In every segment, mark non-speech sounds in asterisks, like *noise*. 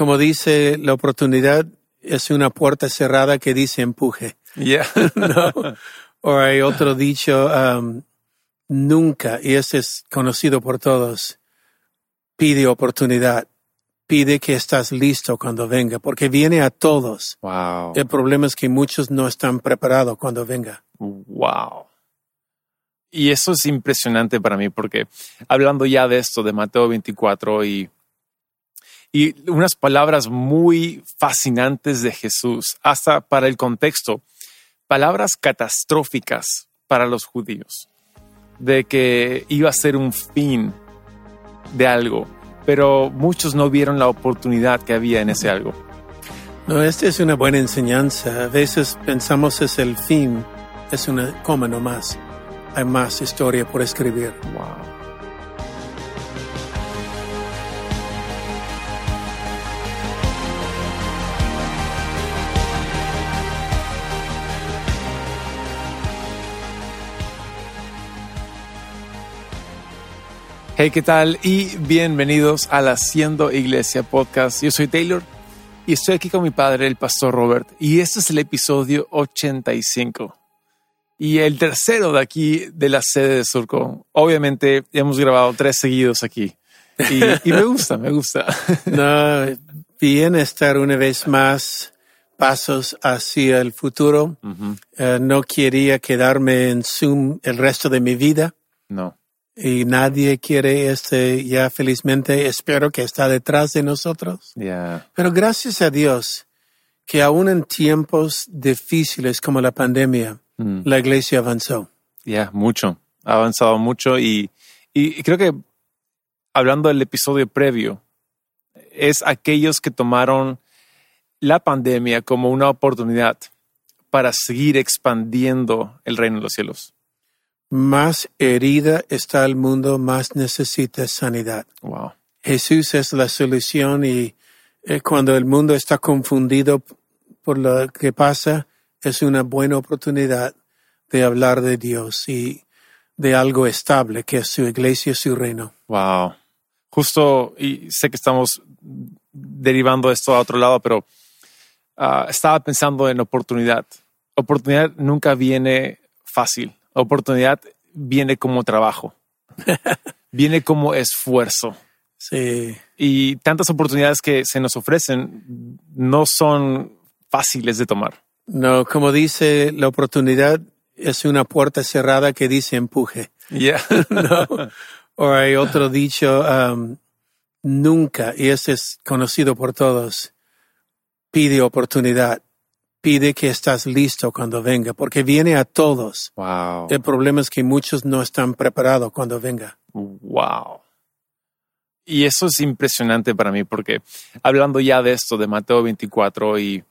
como dice, la oportunidad es una puerta cerrada que dice empuje. Yeah. *laughs* ¿no? O hay otro dicho, um, nunca, y este es conocido por todos, pide oportunidad, pide que estás listo cuando venga, porque viene a todos. wow. El problema es que muchos no están preparados cuando venga. Wow. Y eso es impresionante para mí porque hablando ya de esto, de Mateo 24 y, y unas palabras muy fascinantes de Jesús, hasta para el contexto, palabras catastróficas para los judíos, de que iba a ser un fin de algo, pero muchos no vieron la oportunidad que había en ese algo. No, esta es una buena enseñanza. A veces pensamos es el fin, es una coma nomás. Hay más historia por escribir. Wow. Hey, ¿qué tal? Y bienvenidos al Haciendo Iglesia Podcast. Yo soy Taylor y estoy aquí con mi padre, el pastor Robert, y este es el episodio 85 y el tercero de aquí de la sede de Surco. Obviamente hemos grabado tres seguidos aquí y, y me gusta, me gusta. *laughs* No, bien estar una vez más pasos hacia el futuro. Eh, no quería quedarme en Zoom el resto de mi vida No, y nadie quiere este ya felizmente. Espero que está detrás de nosotros. ya, Pero gracias a Dios que aún en tiempos difíciles como la pandemia, Mm. la iglesia avanzó. ya, mucho. Ha avanzado mucho y, y creo que hablando del episodio previo, es aquellos que tomaron la pandemia como una oportunidad para seguir expandiendo el reino de los cielos. Más herida está el mundo, más necesita sanidad. Wow. Jesús es la solución y eh, cuando el mundo está confundido por lo que pasa, es una buena oportunidad de hablar de Dios y de algo estable, que es su iglesia, su reino. Wow. Justo, y sé que estamos derivando esto a otro lado, pero ah, estaba pensando en oportunidad. Oportunidad nunca viene fácil. Oportunidad viene como trabajo. *laughs* viene como esfuerzo. Sí, Y tantas oportunidades que se nos ofrecen no son fáciles de tomar. no, como dice, la oportunidad es una puerta cerrada que dice empuje. Yeah. *laughs* No. O hay otro dicho, um, nunca, y ese es conocido por todos, pide oportunidad, pide que estás listo cuando venga, porque viene a todos. wow. El problema es que muchos no están preparados cuando venga. Wow. Y eso es impresionante para mí porque hablando ya de esto, de Mateo 24 y,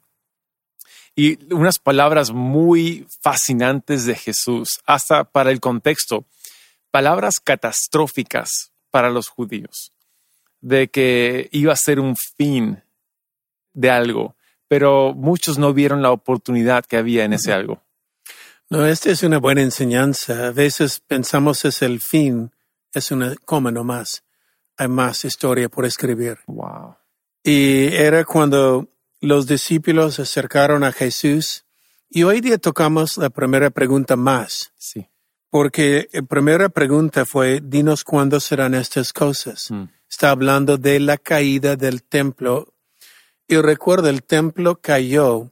y unas palabras muy fascinantes de Jesús, hasta para el contexto, palabras catastróficas para los judíos, de que iba a ser un fin de algo, pero muchos no vieron la oportunidad que había en ese algo. No, esta es una buena enseñanza. A veces pensamos es el fin, es una coma nomás. Hay más historia por escribir. Wow. Y era cuando los discípulos se acercaron a Jesús. Y hoy día tocamos la primera pregunta más, Sí. porque la primera pregunta fue, dinos cuándo serán estas cosas. Mm. Está hablando de la caída del templo. Y recuerda, el templo cayó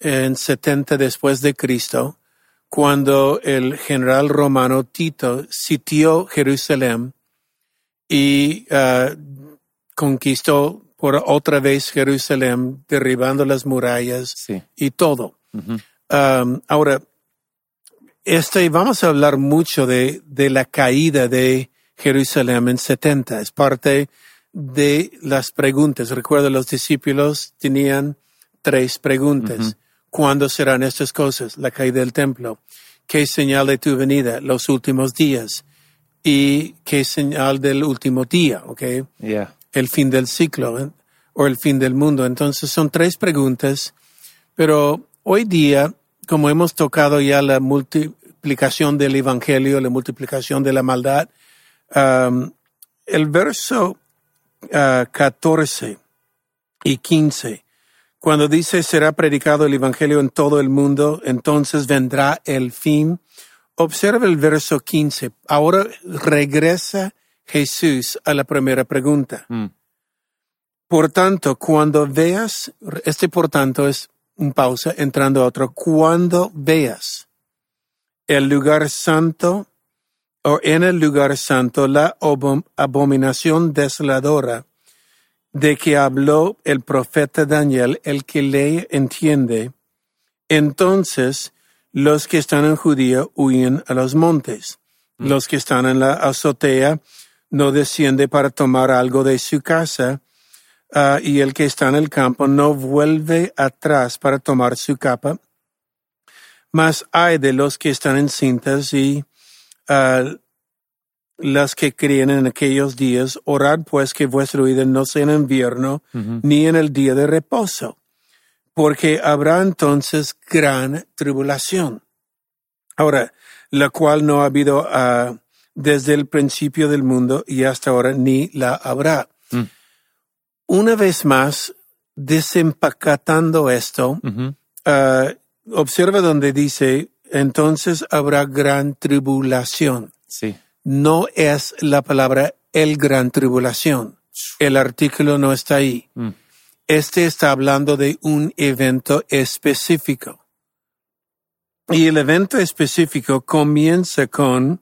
en 70 después de Cristo, cuando el general romano Tito sitió Jerusalén y ah, conquistó por otra vez Jerusalén, derribando las murallas Sí. y todo. Um, ahora, este, vamos a hablar mucho de, de la caída de Jerusalén en 70. Es parte de las preguntas. Recuerda, los discípulos tenían tres preguntas. ¿Cuándo serán estas cosas? La caída del templo. ¿Qué señal de tu venida? Los últimos días. ¿Y qué señal del último día? ¿Ok? Yeah. el fin del ciclo ¿eh? o el fin del mundo. Entonces son tres preguntas, pero hoy día, como hemos tocado ya la multiplicación del Evangelio, la multiplicación de la maldad, um, el verso ah, 14 y 15. Cuando dice será predicado el Evangelio en todo el mundo, entonces vendrá el fin. Observa el verso 15. Ahora regresa Jesús a la primera pregunta. Mm. Por tanto, cuando veas, este por tanto es un pausa entrando a otro, cuando veas el lugar santo o en el lugar santo la abominación desoladora de que habló el profeta Daniel, el que lee entiende, entonces los que están en Judía huyen a los montes. Los que están en la azotea no desciende para tomar algo de su casa, ah, y el que está en el campo no vuelve atrás para tomar su capa. Mas hay de los que están en cintas y las que creen en aquellos días, orad pues que vuestro ida no sea en invierno ni en el día de reposo, porque habrá entonces gran tribulación. Ahora, la cual no ha habido ah, desde el principio del mundo y hasta ahora ni la habrá. Mm. Una vez más, desempacatando esto, ah, observa donde dice, entonces habrá gran tribulación Sí. no es la palabra el gran tribulación. El artículo no está ahí. Mm. Este está hablando de un evento específico. Y el evento específico comienza con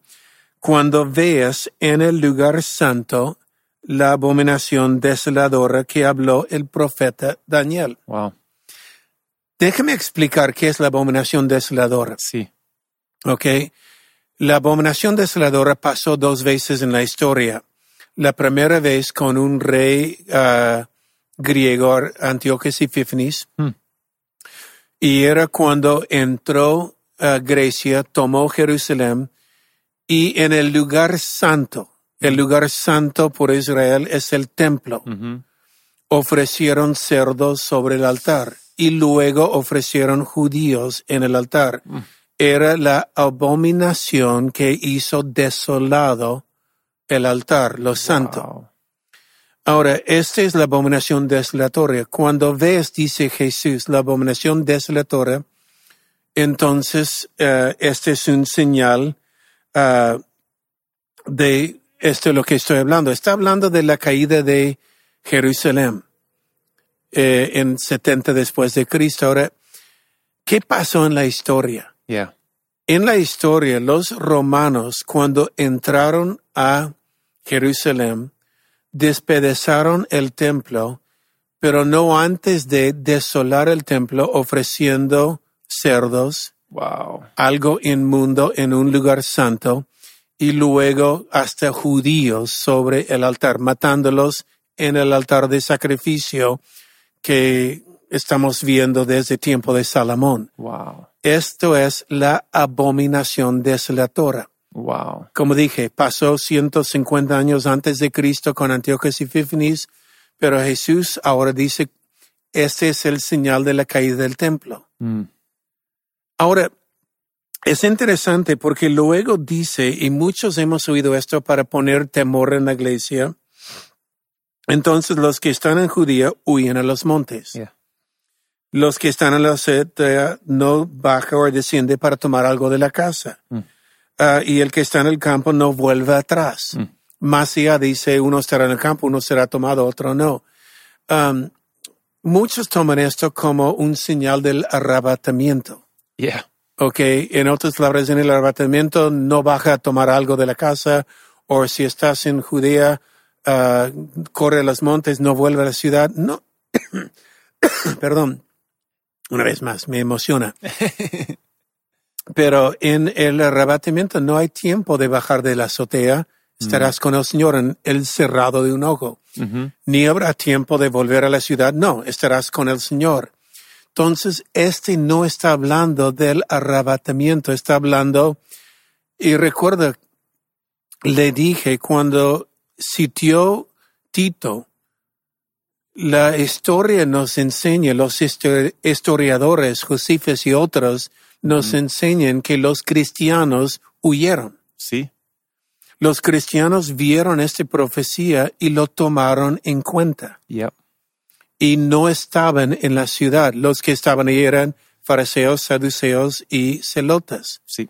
cuando veas en el lugar santo la abominación desoladora que habló el profeta Daniel. Wow. Déjame explicar qué es la abominación desoladora. Sí. ¿ok? La abominación desoladora pasó dos veces en la historia. La primera vez con un rey ah, griego, Antioquías Epífanes, Hmm. y era cuando entró a Grecia, tomó Jerusalén, y en el lugar santo, el lugar santo por Israel es el templo ofrecieron cerdos sobre el altar y luego ofrecieron judíos en el altar. Era la abominación que hizo desolado el altar, lo santo. Wow. Ahora, esta es la abominación desolatoria. Cuando ves, dice Jesús, la abominación desolatoria, entonces eh, este es un señal ah, de esto es lo que estoy hablando. Está hablando de la caída de Jerusalén eh, en 70 después de Cristo. Ahora, ¿qué pasó en la historia? Yeah. En la historia, los romanos, cuando entraron a Jerusalén, despedazaron el templo, pero no antes de desolar el templo ofreciendo cerdos, Wow. algo inmundo en un lugar santo, y luego hasta judíos sobre el altar, matándolos en el altar de sacrificio que estamos viendo desde tiempo de Salomón. Wow. Esto es la abominación desoladora. Wow. Como dije, pasó 150 años antes de Cristo con Antioquías Epífanes, pero Jesús ahora dice, este es el señal de la caída del templo. Mm. Ahora, es interesante porque luego dice, y muchos hemos oído esto para poner temor en la iglesia, entonces los que están en Judía huyen a los montes. Yeah. Los que están en la seta no baja o desciende para tomar algo de la casa. Mm. Ah, y el que está en el campo no vuelve atrás. Mm. Más allá dice, uno estará en el campo, uno será tomado, otro no. Um, muchos toman esto como un señal del arrebatamiento. Yeah. Ok, en otras palabras, en el arrebatamiento no baja a tomar algo de la casa, o si estás en Judea, ah, corre a los montes, no vuelve a la ciudad. No, *coughs* perdón, una vez más, me emociona. *laughs* Pero en el arrebatamiento no hay tiempo de bajar de la azotea, estarás con el Señor en el cerrado de un ojo. Ni habrá tiempo de volver a la ciudad, no, estarás con el Señor. Entonces, este no está hablando del arrebatamiento, está hablando, y recuerda, le dije cuando sitió Tito, la historia nos enseña, los histo- historiadores, Josefes y otros, nos enseñan que los cristianos huyeron. Sí. Los cristianos vieron esta profecía y lo tomaron en cuenta. Yep. y no estaban en la ciudad. Los que estaban ahí eran fariseos, saduceos y celotas, Sí.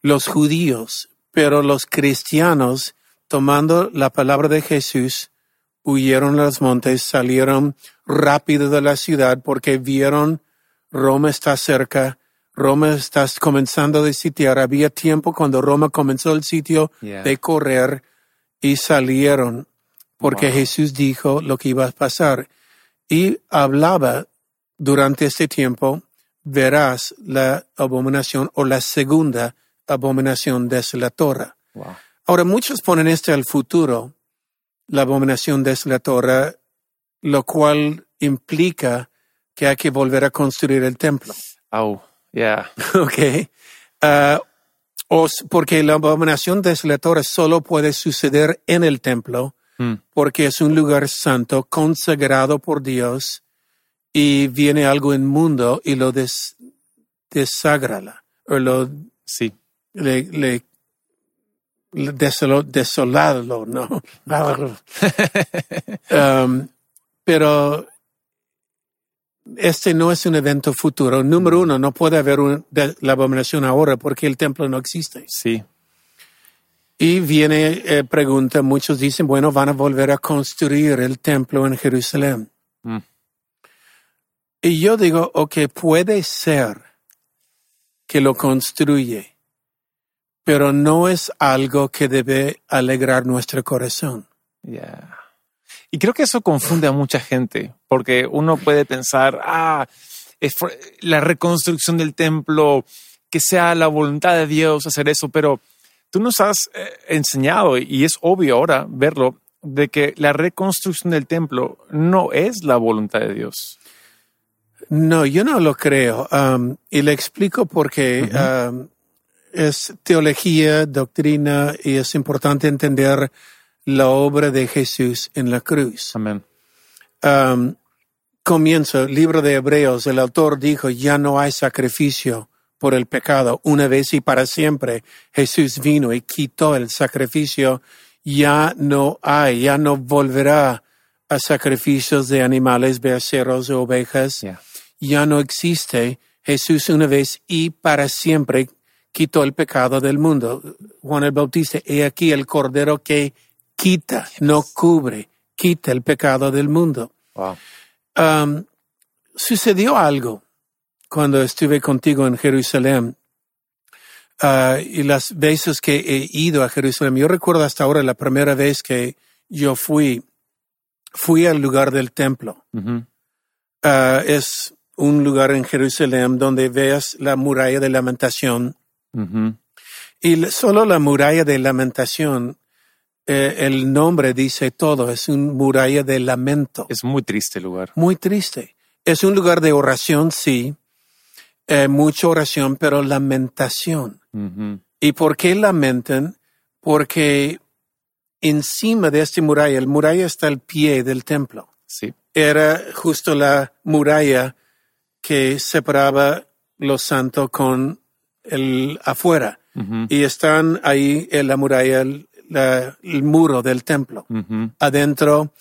los judíos. Pero los cristianos, tomando la palabra de Jesús, huyeron a los montes, salieron rápido de la ciudad porque vieron Roma está cerca, Roma está comenzando a sitiar. Había tiempo cuando Roma comenzó el sitio Yeah. de correr y salieron porque Wow. Jesús dijo lo que iba a pasar. Y hablaba durante este tiempo, verás la abominación o la segunda abominación desolatora. Wow. Ahora, muchos ponen este al futuro, la abominación desolatora, lo cual implica que hay que volver a construir el templo. Au. Yeah. *laughs* ¿Ok? Ah, o porque la abominación desolatora solo puede suceder en el templo, Mm. porque es un lugar santo, consagrado por Dios, y viene algo inmundo y lo des, desagrala, o lo Sí. le, le desolo- desolado, ¿no? *laughs* Um, pero este no es un evento futuro. Número uno, no puede haber un- de- la abominación ahora porque el templo no existe. Sí. Y viene eh, pregunta, muchos dicen, bueno, van a volver a construir el templo en Jerusalén. Mm. Y yo digo, ok, puede ser que lo construye, pero no es algo que debe alegrar nuestro corazón. Yeah. Y creo que eso confunde a mucha gente, porque uno puede pensar, ah, es la reconstrucción del templo, que sea la voluntad de Dios hacer eso, pero tú nos has eh, enseñado, y es obvio ahora verlo, de que la reconstrucción del templo no es la voluntad de Dios. No, yo no lo creo. um, y le explico por qué. um, es teología, doctrina, y es importante entender la obra de Jesús en la cruz. Amén. Um, comienzo, libro de Hebreos, el autor dijo, ya no hay sacrificio por el pecado. Una vez y para siempre Jesús vino y quitó el sacrificio. Ya no hay, ya no volverá a sacrificios de animales, becerros o ovejas Yeah. ya no existe. Jesús una vez y para siempre quitó el pecado del mundo. Juan el Bautista, he aquí el cordero que quita, no cubre, quita el pecado del mundo. Wow. Um, sucedió algo cuando estuve contigo en Jerusalén. Ah, y las veces que he ido a Jerusalén, yo recuerdo hasta ahora la primera vez que yo fui, fui al lugar del templo. Ujú. Ah, es un lugar en Jerusalén donde veas la muralla de lamentación. Y solo la muralla de lamentación, eh, el nombre dice todo, es un muralla de lamento. Es muy triste el lugar. Muy triste. Es un lugar de oración, sí, eh, mucha oración, pero lamentación. ¿Y por qué lamentan? Porque encima de esta muralla, el muralla está al pie del templo. Sí. era justo la muralla que separaba lo santo con el afuera. Ujú. Y están ahí en la muralla, el, la- el muro del templo. Ujú. Adentro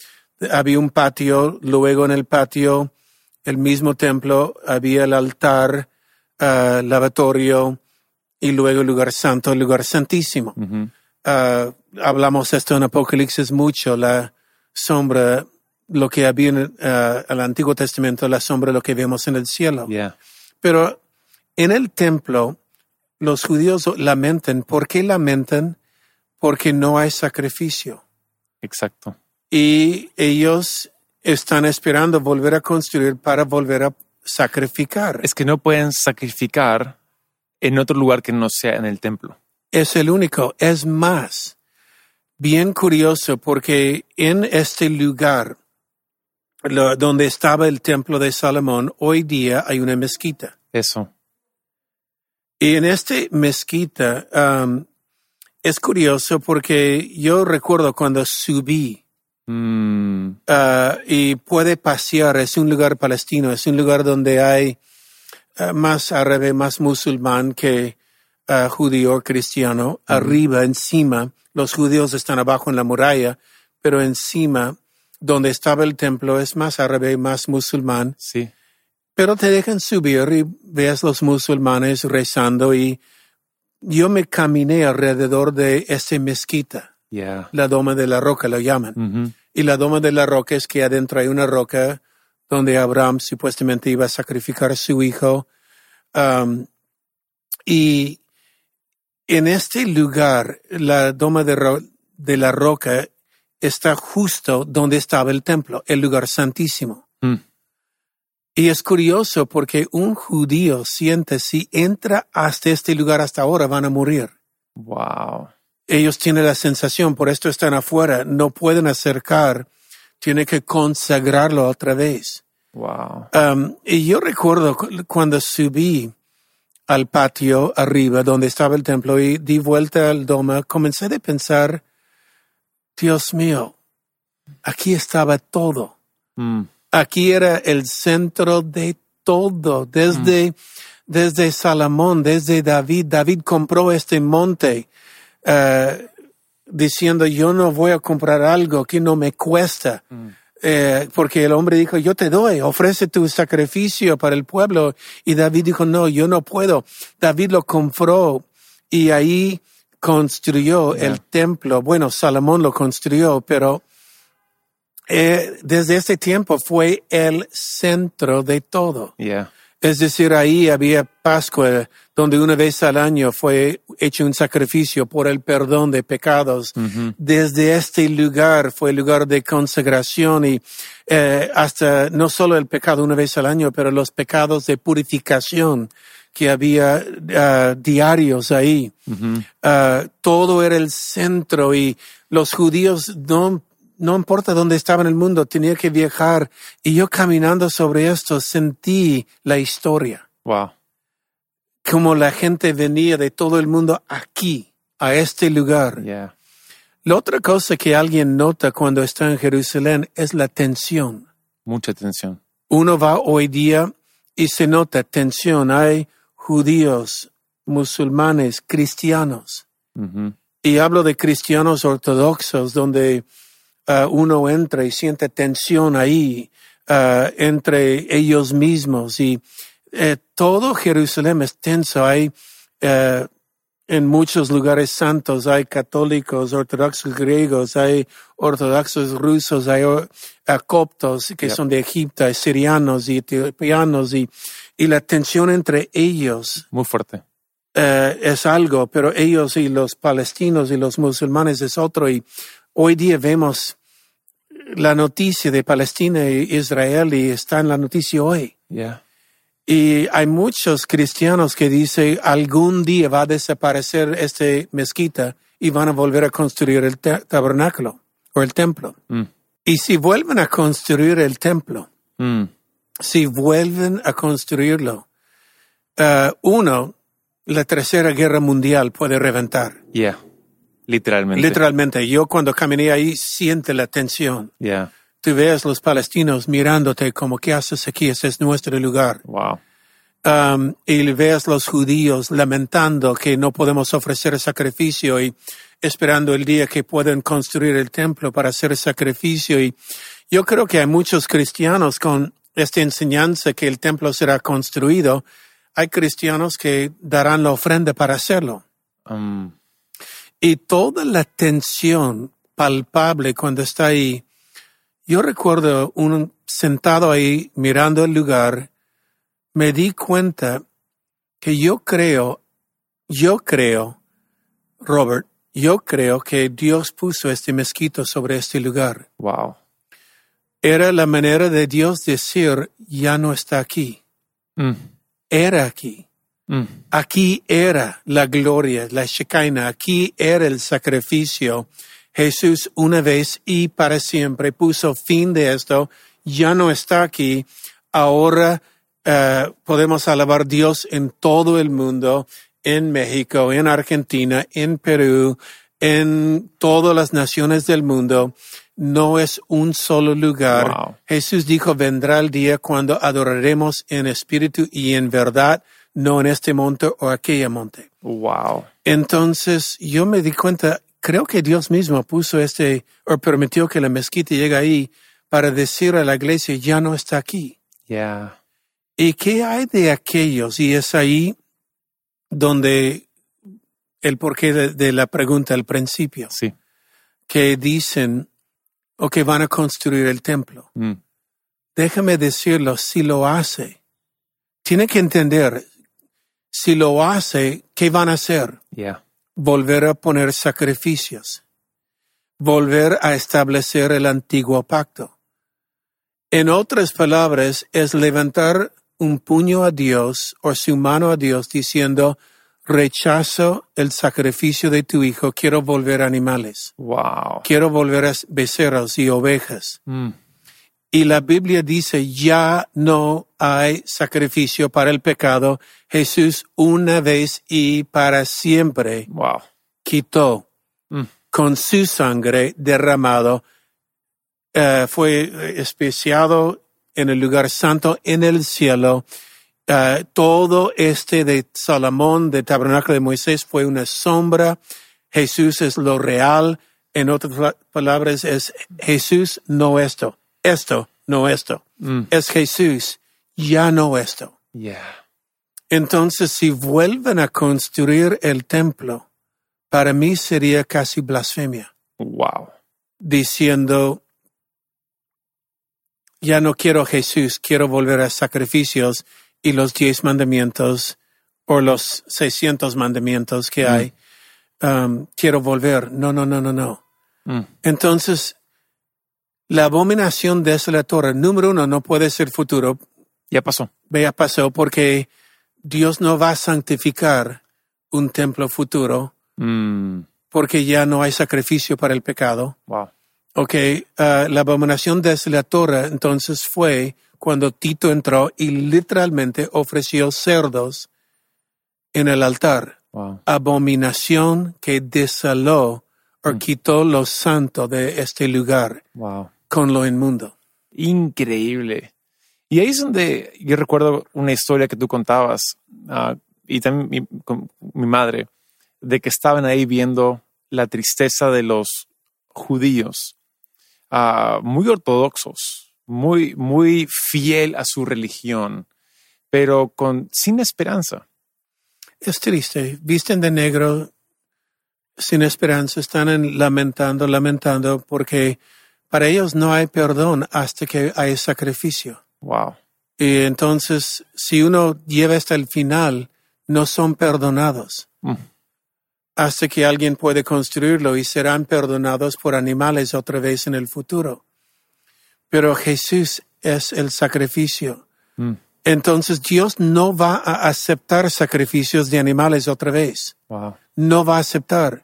había un patio, luego en el patio, el mismo templo, había el altar, ah, lavatorio y luego el lugar santo, el lugar santísimo. Ujú. Ah, hablamos esto en Apocalipsis mucho, la sombra, lo que había en ah, el Antiguo Testamento, la sombra lo que vemos en el cielo. Yeah. Pero en el templo, los judíos lamentan. ¿Por qué lamentan? Porque no hay sacrificio. Exacto. Y ellos están esperando volver a construir para volver a sacrificar. Es que no pueden sacrificar en otro lugar que no sea en el templo. es el único. Es más, bien curioso porque en este lugar lo- donde estaba el templo de Salomón, hoy día hay una mezquita. Eso. Y en este mezquita um, es curioso porque yo recuerdo cuando subí Mm, ah, y puede pasear, es un lugar palestino, es un lugar donde hay ah, más árabe, más musulmán que ah, judío o cristiano. Arriba, encima, los judíos están abajo en la muralla, pero encima donde estaba el templo es más árabe, más musulmán, Sí. Pero te dejan subir y ves los musulmanes rezando y yo me caminé alrededor de esa mezquita, Yeah. la doma de la roca lo llaman. Mhm. Y la doma de la roca es que adentro hay una roca donde Abraham supuestamente iba a sacrificar a su hijo. Um, y en este lugar, la doma de, ro- de la roca está justo donde estaba el templo, el lugar santísimo. Mm. Y es curioso porque un judío siente si entra hasta este lugar hasta ahora van a morir. Wow. Ellos tienen la sensación, por esto están afuera, no pueden acercar, tienen que consagrarlo otra vez. Wow. Um, y yo recuerdo cu- cuando subí al patio arriba donde estaba el templo y di vuelta al doma, comencé a pensar, Dios mío, aquí estaba todo. Mm. Aquí era el centro de todo, desde, desde Salomón, desde David. David compró este monte eh, diciendo, yo no voy a comprar algo que no me cuesta. Eh, porque el hombre dijo, yo te doy, ofrece tu sacrificio para el pueblo. Y David dijo, no, yo no puedo. David lo compró y ahí construyó el templo. Bueno, Salomón lo construyó, pero eh, desde ese tiempo fue el centro de todo. Yeah. Es decir, ahí había Pascua, donde una vez al año fue hecho un sacrificio por el perdón de pecados. Mhm. Desde este lugar fue lugar de consagración y eh, hasta no solo el pecado una vez al año, pero los pecados de purificación que había ah, diarios ahí. Mhm. Ah, todo era el centro y los judíos no, no importa dónde estaba en el mundo, tenía que viajar y yo caminando sobre esto sentí la historia, Wow. como la gente venía de todo el mundo aquí, a este lugar. Yeah. La otra cosa que alguien nota cuando está en Jerusalén es la tensión. Mucha atención. Uno va hoy día y se nota tensión. Hay judíos, musulmanes, cristianos. Mhm. Y hablo de cristianos ortodoxos donde ah, uno entra y siente tensión ahí ah, entre ellos mismos y eh, todo Jerusalén es tenso. Hay eh, en muchos lugares santos hay católicos, ortodoxos griegos, hay ortodoxos rusos, hay or- coptos que Yep. son de Egipto, hay sirianos y etiopianos y, y la tensión entre ellos Muy fuerte. eh, es algo, pero ellos y los palestinos y los musulmanes es otro. Y hoy día vemos la noticia de Palestina e Israel y está en la noticia hoy. Yeah. Y hay muchos cristianos que dicen algún día va a desaparecer este mezquita y van a volver a construir el ta- tabernáculo o el templo. Mm. Y si vuelven a construir el templo, Mm. si vuelven a construirlo, eh, uno, la tercera guerra mundial puede reventar. Yeah. Literalmente. Literalmente, yo cuando caminé ahí siente la tensión. Yeah. Tú ves los palestinos mirándote como, ¿qué haces aquí? Ese es nuestro lugar. Wow. Um, y ves los judíos lamentando que no podemos ofrecer sacrificio y esperando el día que pueden construir el templo para hacer sacrificio. Y yo creo que hay muchos cristianos con esta enseñanza que el templo será construido. Hay cristianos que darán la ofrenda para hacerlo. Um, Y toda la tensión palpable cuando está ahí. Yo recuerdo un sentado ahí mirando el lugar, me di cuenta que yo creo, yo creo, Robert, yo creo que Dios puso este mezquito sobre este lugar. wow. Era la manera de Dios decir, ya no está aquí, Mm. era aquí. Mm. Aquí era la gloria, la Shekinah, aquí era el sacrificio. Jesús una vez y para siempre puso fin de esto, ya no está aquí. Ahora eh, podemos alabar a Dios en todo el mundo, en México, en Argentina, en Perú, en todas las naciones del mundo. No es un solo lugar. Wow. Jesús dijo, vendrá el día cuando adoraremos en espíritu y en verdad, no en este monte o aquella monte. Wow. Entonces yo me di cuenta, creo que Dios mismo puso este, o permitió que la mezquita llegue ahí para decir a la iglesia, ya no está aquí. Yeah. ¿Y qué hay de aquellos? Y es ahí donde el porqué de, de la pregunta al principio, Sí. que dicen, o que van a construir el templo. Mm. Déjame decirlo, si lo hace, tiene que entender, si lo hace, ¿qué van a hacer? Yeah. Volver a poner sacrificios, volver a establecer el antiguo pacto. En otras palabras, es levantar un puño a Dios o su mano a Dios diciendo, rechazo el sacrificio de tu hijo, quiero volver a animales, Wow. quiero volver a becerros y ovejas. Mm. Y la Biblia dice, ya no hay sacrificio para el pecado. Jesús una vez y para siempre Wow. quitó Mm. con su sangre derramado, eh, fue especiado en el lugar santo en el cielo. Eh, todo este de Salomón, de tabernáculo de Moisés, fue una sombra. Jesús es lo real. En otras palabras, es Jesús, no esto. Esto, no esto. Mm. Es Jesús, ya no esto. Yeah. Entonces, si vuelven a construir el templo, para mí sería casi blasfemia, Wow. diciendo, ya no quiero Jesús, quiero volver a sacrificios y los diez mandamientos o los seiscientos mandamientos que hay. Um, quiero volver. No, no, no, no, no. Mm. Entonces, la abominación desolatora, número uno, no puede ser futuro, Ya pasó. ya pasó porque Dios no va a santificar un templo futuro Mm. porque ya no hay sacrificio para el pecado. Wow. Ok, ah, la abominación desolatora entonces fue cuando Tito entró y literalmente ofreció cerdos en el altar. Wow. Abominación que desaló o quitó lo santo de este lugar Wow. Con lo inmundo. Increíble. Y ahí es donde yo recuerdo una historia que tú contabas, ah, y también mi, con mi madre, de que estaban ahí viendo la tristeza de los judíos, ah, muy ortodoxos, muy, muy fiel a su religión, pero con, sin esperanza. Es triste. Visten de negro sin esperanza. Están en- lamentando, lamentando porque para ellos no hay perdón hasta que hay sacrificio. Wow. Y entonces, si uno lleva hasta el final, no son perdonados. Mm. Hasta que alguien puede construirlo y serán perdonados por animales otra vez en el futuro. Pero Jesús es el sacrificio. Mm. Entonces Dios no va a aceptar sacrificios de animales otra vez. Wow. No va a aceptar.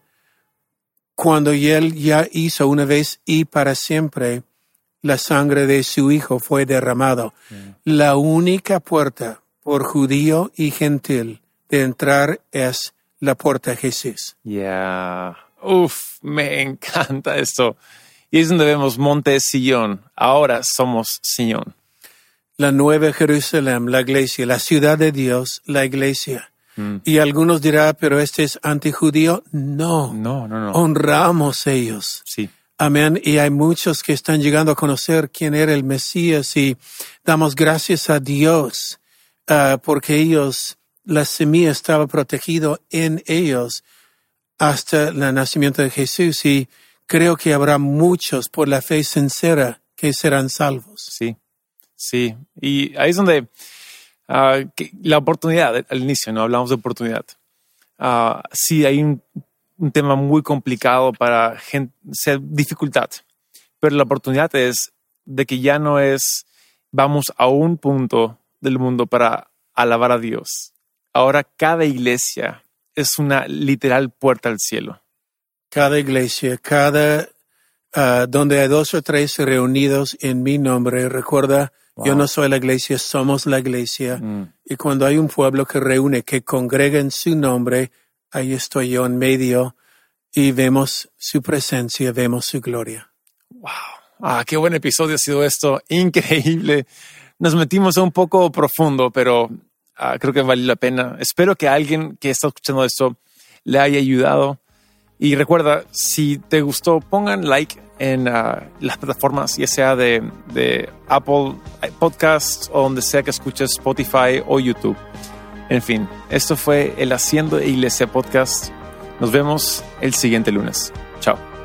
Cuando Él ya hizo una vez y para siempre, la sangre de su Hijo fue derramado. La única puerta por judío y gentil de entrar es la puerta de Jesús. Yeah. Uf, me encanta esto. Y es donde vemos Monte Sillón. Ahora somos Sillón. La nueva Jerusalén, la iglesia, la ciudad de Dios, la iglesia. Mm. Y algunos dirán, pero este es antijudío. No, No, no, no. honramos ellos. Sí. Amén. Y hay muchos que están llegando a conocer quién era el Mesías y damos gracias a Dios ah, porque ellos, la semilla estaba protegido en ellos hasta el nacimiento de Jesús y creo que habrá muchos por la fe sincera que serán salvos. Sí. Sí. Y ahí es donde ah, que la oportunidad, al inicio, no hablamos de oportunidad. Ah, sí, hay un, un tema muy complicado para gente, sea dificultad. Pero la oportunidad es de que ya no es vamos a un punto del mundo para alabar a Dios. Ahora cada iglesia es una literal puerta al cielo. Cada iglesia, cada ah, donde hay dos o tres reunidos en mi nombre, recuerda, yo no soy la iglesia, somos la iglesia. Mm. Y cuando hay un pueblo que reúne, que congrega en su nombre, ahí estoy yo en medio y vemos su presencia, vemos su gloria. Wow. Ah, qué buen episodio ha sido esto. *laughs* Increíble. Nos metimos un poco profundo, pero ah, creo que vale la pena. Espero que alguien que está escuchando esto le haya ayudado Y recuerda, si te gustó, pongan like en uh, las plataformas, ya sea de, de Apple Podcasts o donde sea que escuches Spotify o YouTube. En fin, esto fue el Haciendo Iglesia Podcast. Nos vemos el siguiente lunes. Chao.